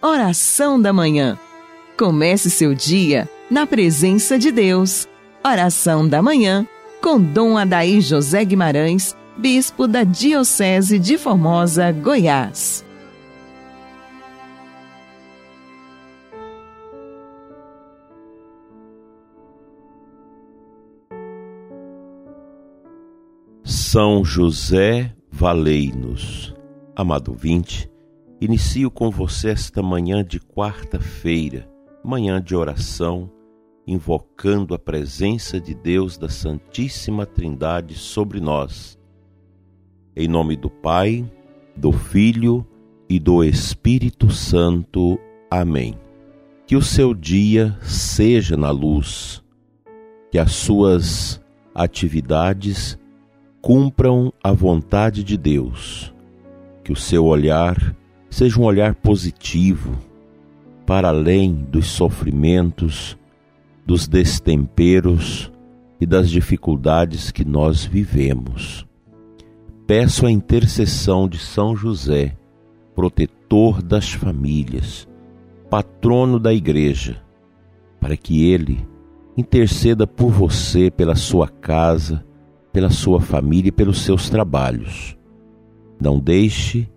Oração da Manhã. Comece seu dia na presença de Deus. Oração da Manhã com Dom Adaí José Guimarães, Bispo da Diocese de Formosa, Goiás. São José Valei-nos. Amado vinte, inicio com você esta manhã de quarta-feira, manhã de oração, invocando a presença de Deus da Santíssima Trindade sobre nós. Em nome do Pai, do Filho e do Espírito Santo. Amém. Que o seu dia seja na luz, que as suas atividades cumpram a vontade de Deus. Que o seu olhar seja um olhar positivo, para além dos sofrimentos, dos destemperos e das dificuldades que nós vivemos. Peço a intercessão de São José, protetor das famílias, patrono da Igreja, para que ele interceda por você, pela sua casa, pela sua família e pelos seus trabalhos. Não deixe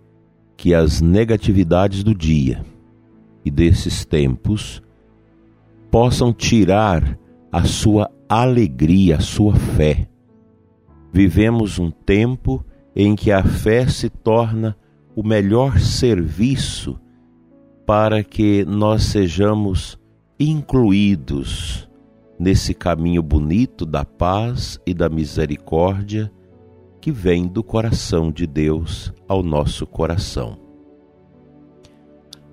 que as negatividades do dia e desses tempos possam tirar a sua alegria, a sua fé. Vivemos um tempo em que a fé se torna o melhor serviço para que nós sejamos incluídos nesse caminho bonito da paz e da misericórdia que vem do coração de Deus ao nosso coração.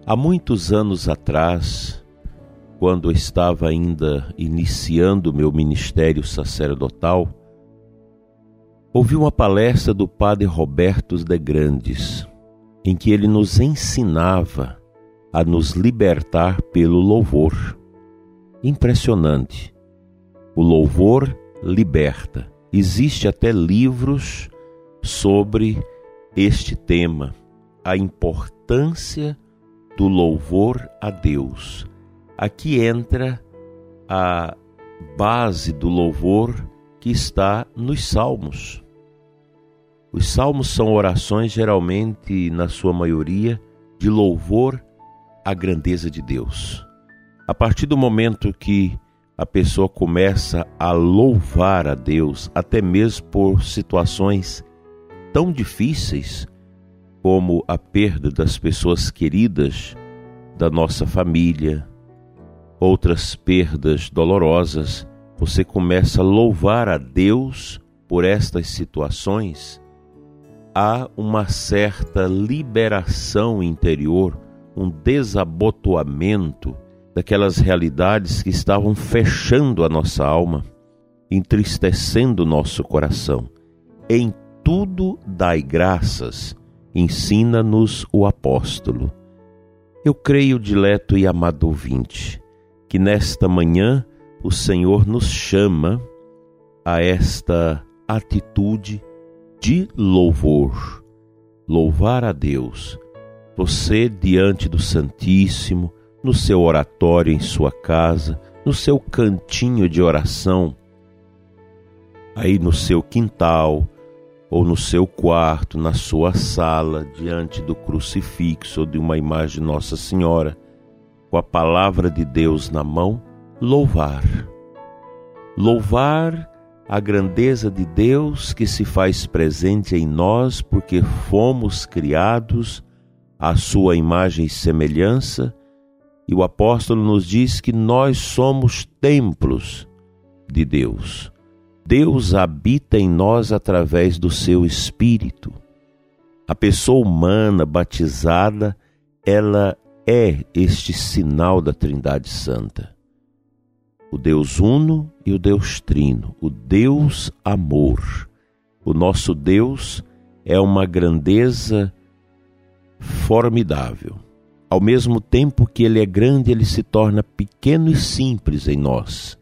Há muitos anos atrás, quando estava ainda iniciando meu ministério sacerdotal, ouvi uma palestra do padre Roberto de Grandes, em que ele nos ensinava a nos libertar pelo louvor. Impressionante o louvor liberta. Existe até livros sobre este tema, a importância do louvor a Deus. Aqui entra a base do louvor que está nos salmos. Os salmos são orações, geralmente, na sua maioria, de louvor à grandeza de Deus. A partir do momento que a pessoa começa a louvar a Deus, até mesmo por situações tão difíceis como a perda das pessoas queridas da nossa família, outras perdas dolorosas, você começa a louvar a Deus por estas situações, há uma certa liberação interior, um desabotoamento daquelas realidades que estavam fechando a nossa alma, entristecendo o nosso coração. Em tudo dai graças, ensina-nos o apóstolo. Eu creio, dileto e amado ouvinte, que nesta manhã o Senhor nos chama a esta atitude de louvor. Louvar a Deus. Você diante do Santíssimo, no seu oratório em sua casa, no seu cantinho de oração, aí no seu quintal ou no seu quarto, na sua sala, diante do crucifixo ou de uma imagem de Nossa Senhora, com a palavra de Deus na mão, louvar. Louvar a grandeza de Deus que se faz presente em nós porque fomos criados à sua imagem e semelhança e o apóstolo nos diz que nós somos templos de Deus. Deus habita em nós através do seu espírito. A pessoa humana batizada, ela é este sinal da Trindade Santa. O Deus Uno e o Deus Trino, o Deus Amor. O nosso Deus é uma grandeza formidável ao mesmo tempo que ele é grande, ele se torna pequeno e simples em nós.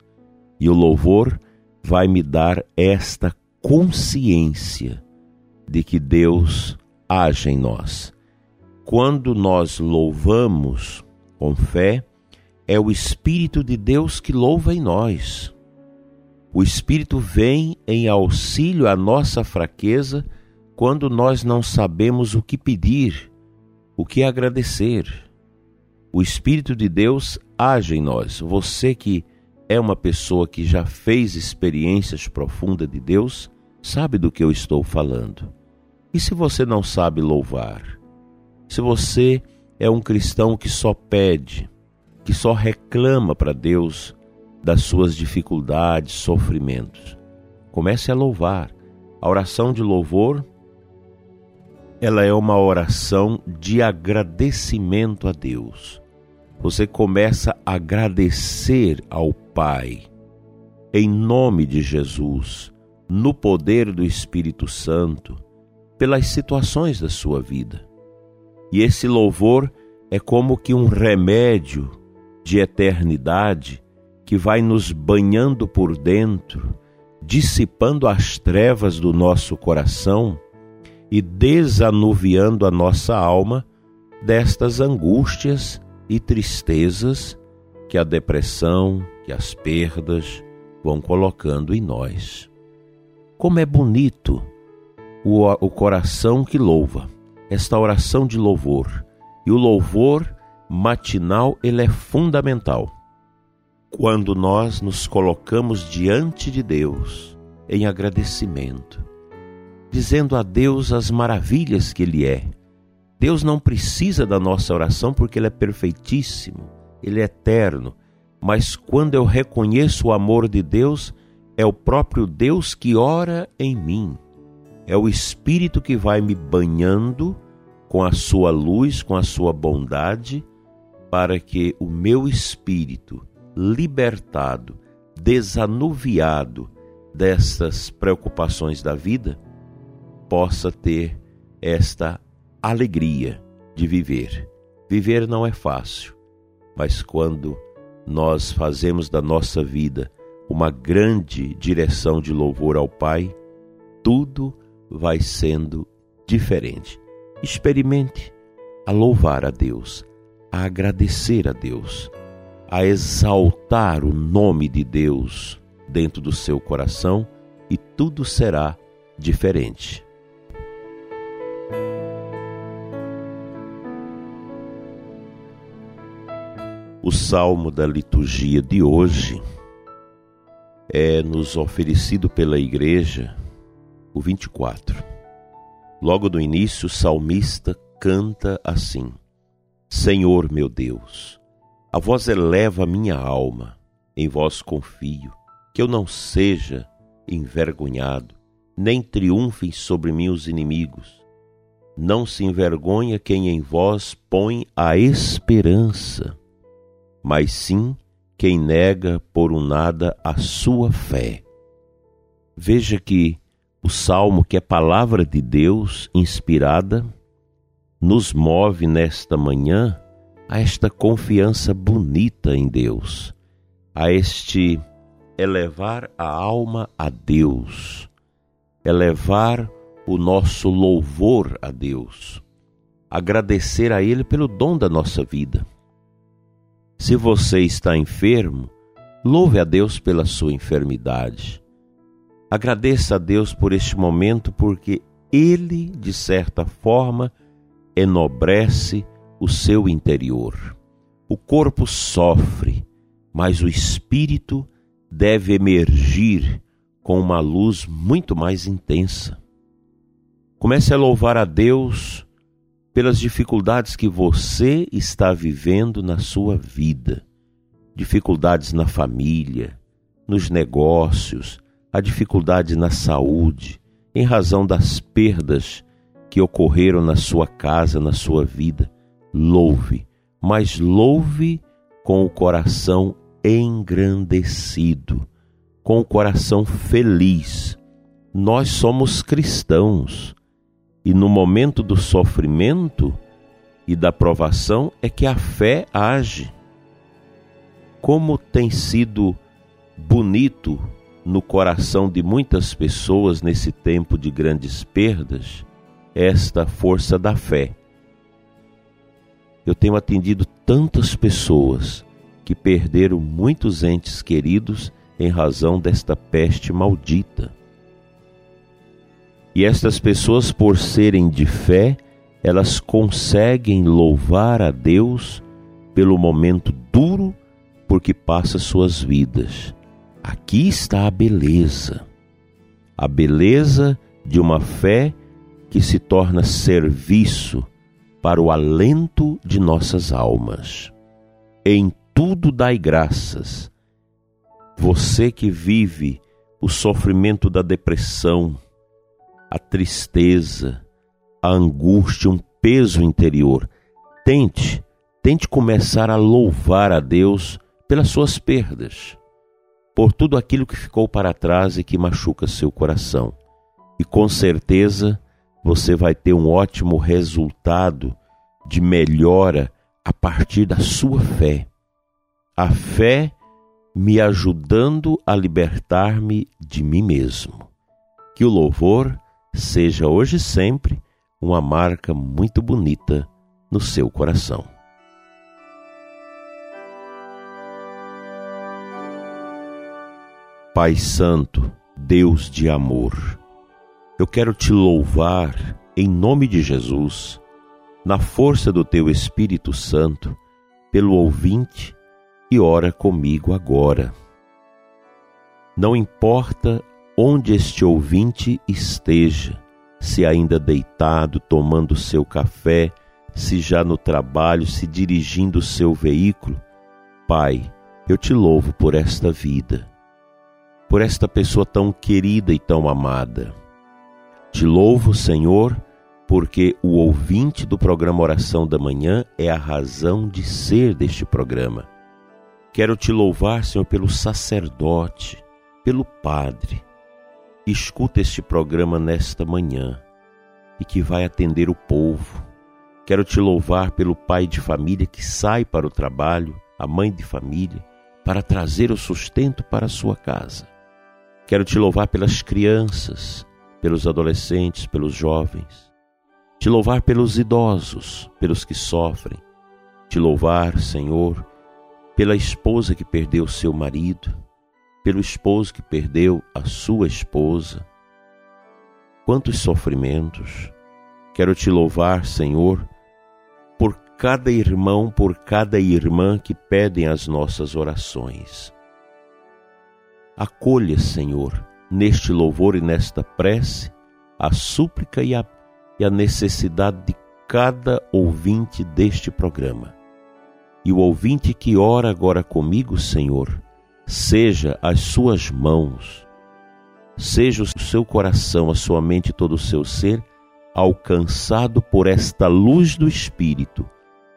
E o louvor vai me dar esta consciência de que Deus age em nós. quando nós louvamos com fé, é o Espírito de Deus que louva em nós. O Espírito vem em auxílio à nossa fraqueza quando nós não sabemos o que pedir, o que agradecer. O Espírito de Deus age em nós. Você que é uma pessoa que já fez experiências profundas de Deus, sabe do que eu estou falando. E se você não sabe louvar? Se você é um cristão que só pede, que só reclama para Deus das suas dificuldades, sofrimentos, comece a louvar. A oração de louvor ela é uma oração de agradecimento a Deus. Você começa a agradecer ao Pai, em nome de Jesus, no poder do Espírito Santo, pelas situações da sua vida. E esse louvor é como que um remédio de eternidade que vai nos banhando por dentro, dissipando as trevas do nosso coração e desanuviando a nossa alma destas angústias e tristezas que a depressão, que as perdas vão colocando em nós. Como é bonito o, o coração que louva, esta oração de louvor. E o louvor matinal, ele é fundamental. Quando nós nos colocamos diante de Deus em agradecimento, dizendo a Deus as maravilhas que Ele é. Deus não precisa da nossa oração porque Ele é perfeitíssimo, Ele é eterno. Mas quando eu reconheço o amor de Deus, é o próprio Deus que ora em mim. É o Espírito que vai me banhando com a sua luz, com a sua bondade, para que o meu espírito, libertado, desanuviado dessas preocupações da vida, possa ter esta alegria de viver. Viver não é fácil, mas quando nós fazemos da nossa vida uma grande direção de louvor ao Pai, tudo vai sendo diferente. Experimente a louvar a Deus, a agradecer a Deus, a exaltar o nome de Deus dentro do seu coração e tudo será diferente. O salmo da liturgia de hoje é nos oferecido pela igreja, o 24. Logo no início, o salmista canta assim: Senhor meu Deus, a vós eleva minha alma, em vós confio, que eu não seja envergonhado, nem triunfem sobre mim os inimigos. Não se envergonha quem em vós põe a esperança mas sim quem nega por um nada a sua fé. Veja que o salmo, que é palavra de Deus inspirada, nos move nesta manhã a esta confiança bonita em Deus, a este elevar a alma a Deus, elevar o nosso louvor a Deus, agradecer a Ele pelo dom da nossa vida se você está enfermo, louve a Deus pela sua enfermidade. Agradeça a Deus por este momento, porque Ele, de certa forma, enobrece o seu interior. O corpo sofre, mas o espírito deve emergir com uma luz muito mais intensa. Comece a louvar a Deus pelas dificuldades que você está vivendo na sua vida. Dificuldades na família, nos negócios, a dificuldade na saúde, em razão das perdas que ocorreram na sua casa, na sua vida. Louve, mas louve com o coração engrandecido, com o coração feliz. Nós somos cristãos e no momento do sofrimento e da provação é que a fé age. Como tem sido bonito no coração de muitas pessoas nesse tempo de grandes perdas esta força da fé. eu tenho atendido tantas pessoas que perderam muitos entes queridos em razão desta peste maldita. E estas pessoas, por serem de fé, elas conseguem louvar a Deus pelo momento duro porque passa suas vidas. Aqui está a beleza. A beleza de uma fé que se torna serviço para o alento de nossas almas. Em tudo dai graças. Você que vive o sofrimento da depressão, a tristeza, a angústia, um peso interior, tente, tente começar a louvar a Deus pelas suas perdas, por tudo aquilo que ficou para trás e que machuca seu coração. E com certeza você vai ter um ótimo resultado de melhora a partir da sua fé. A fé me ajudando a libertar-me de mim mesmo. Que o louvor seja hoje e sempre uma marca muito bonita no seu coração. Pai Santo, Deus de amor, eu quero te louvar em nome de Jesus, na força do teu Espírito Santo, pelo ouvinte e ora comigo agora. Não importa onde este ouvinte esteja, se ainda deitado, tomando seu café, se já no trabalho, se dirigindo o seu veículo, Pai, eu te louvo por esta vida, por esta pessoa tão querida e tão amada te louvo, Senhor, porque o ouvinte do programa Oração da Manhã é a razão de ser deste programa. Quero te louvar, Senhor, pelo sacerdote, pelo padre. Escuta este programa nesta manhã e que vai atender o povo. Quero te louvar pelo pai de família que sai para o trabalho, a mãe de família, para trazer o sustento para a sua casa. Quero te louvar pelas crianças pelos adolescentes, pelos jovens, te louvar pelos idosos, pelos que sofrem, te louvar, Senhor, pela esposa que perdeu seu marido, pelo esposo que perdeu a sua esposa. Quantos sofrimentos! Quero te louvar, Senhor, por cada irmão, por cada irmã que pedem as nossas orações. Acolha, Senhor, neste louvor e nesta prece a súplica e a, e a necessidade de cada ouvinte deste programa. E o ouvinte que ora agora comigo, Senhor, seja as suas mãos, seja o seu coração, a sua mente todo o seu ser alcançado por esta luz do Espírito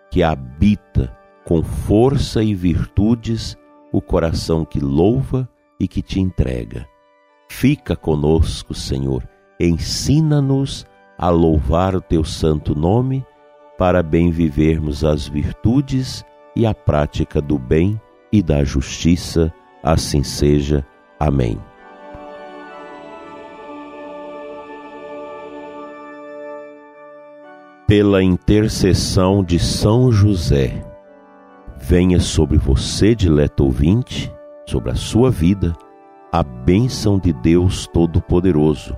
que habita com força e virtudes o coração que louva e que te entrega. Fica conosco, Senhor, ensina-nos a louvar o teu santo nome, para bem vivermos as virtudes e a prática do bem e da justiça. Assim seja. Amém. Pela intercessão de São José, venha sobre você, dileto ouvinte, sobre a sua vida a bênção de Deus Todo-Poderoso,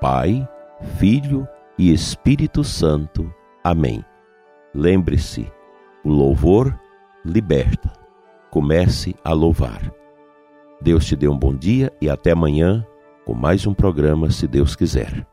Pai, Filho e Espírito Santo. Amém. Lembre-se, o louvor liberta. Comece a louvar. Deus te dê um bom dia e até amanhã com mais um programa, se Deus quiser.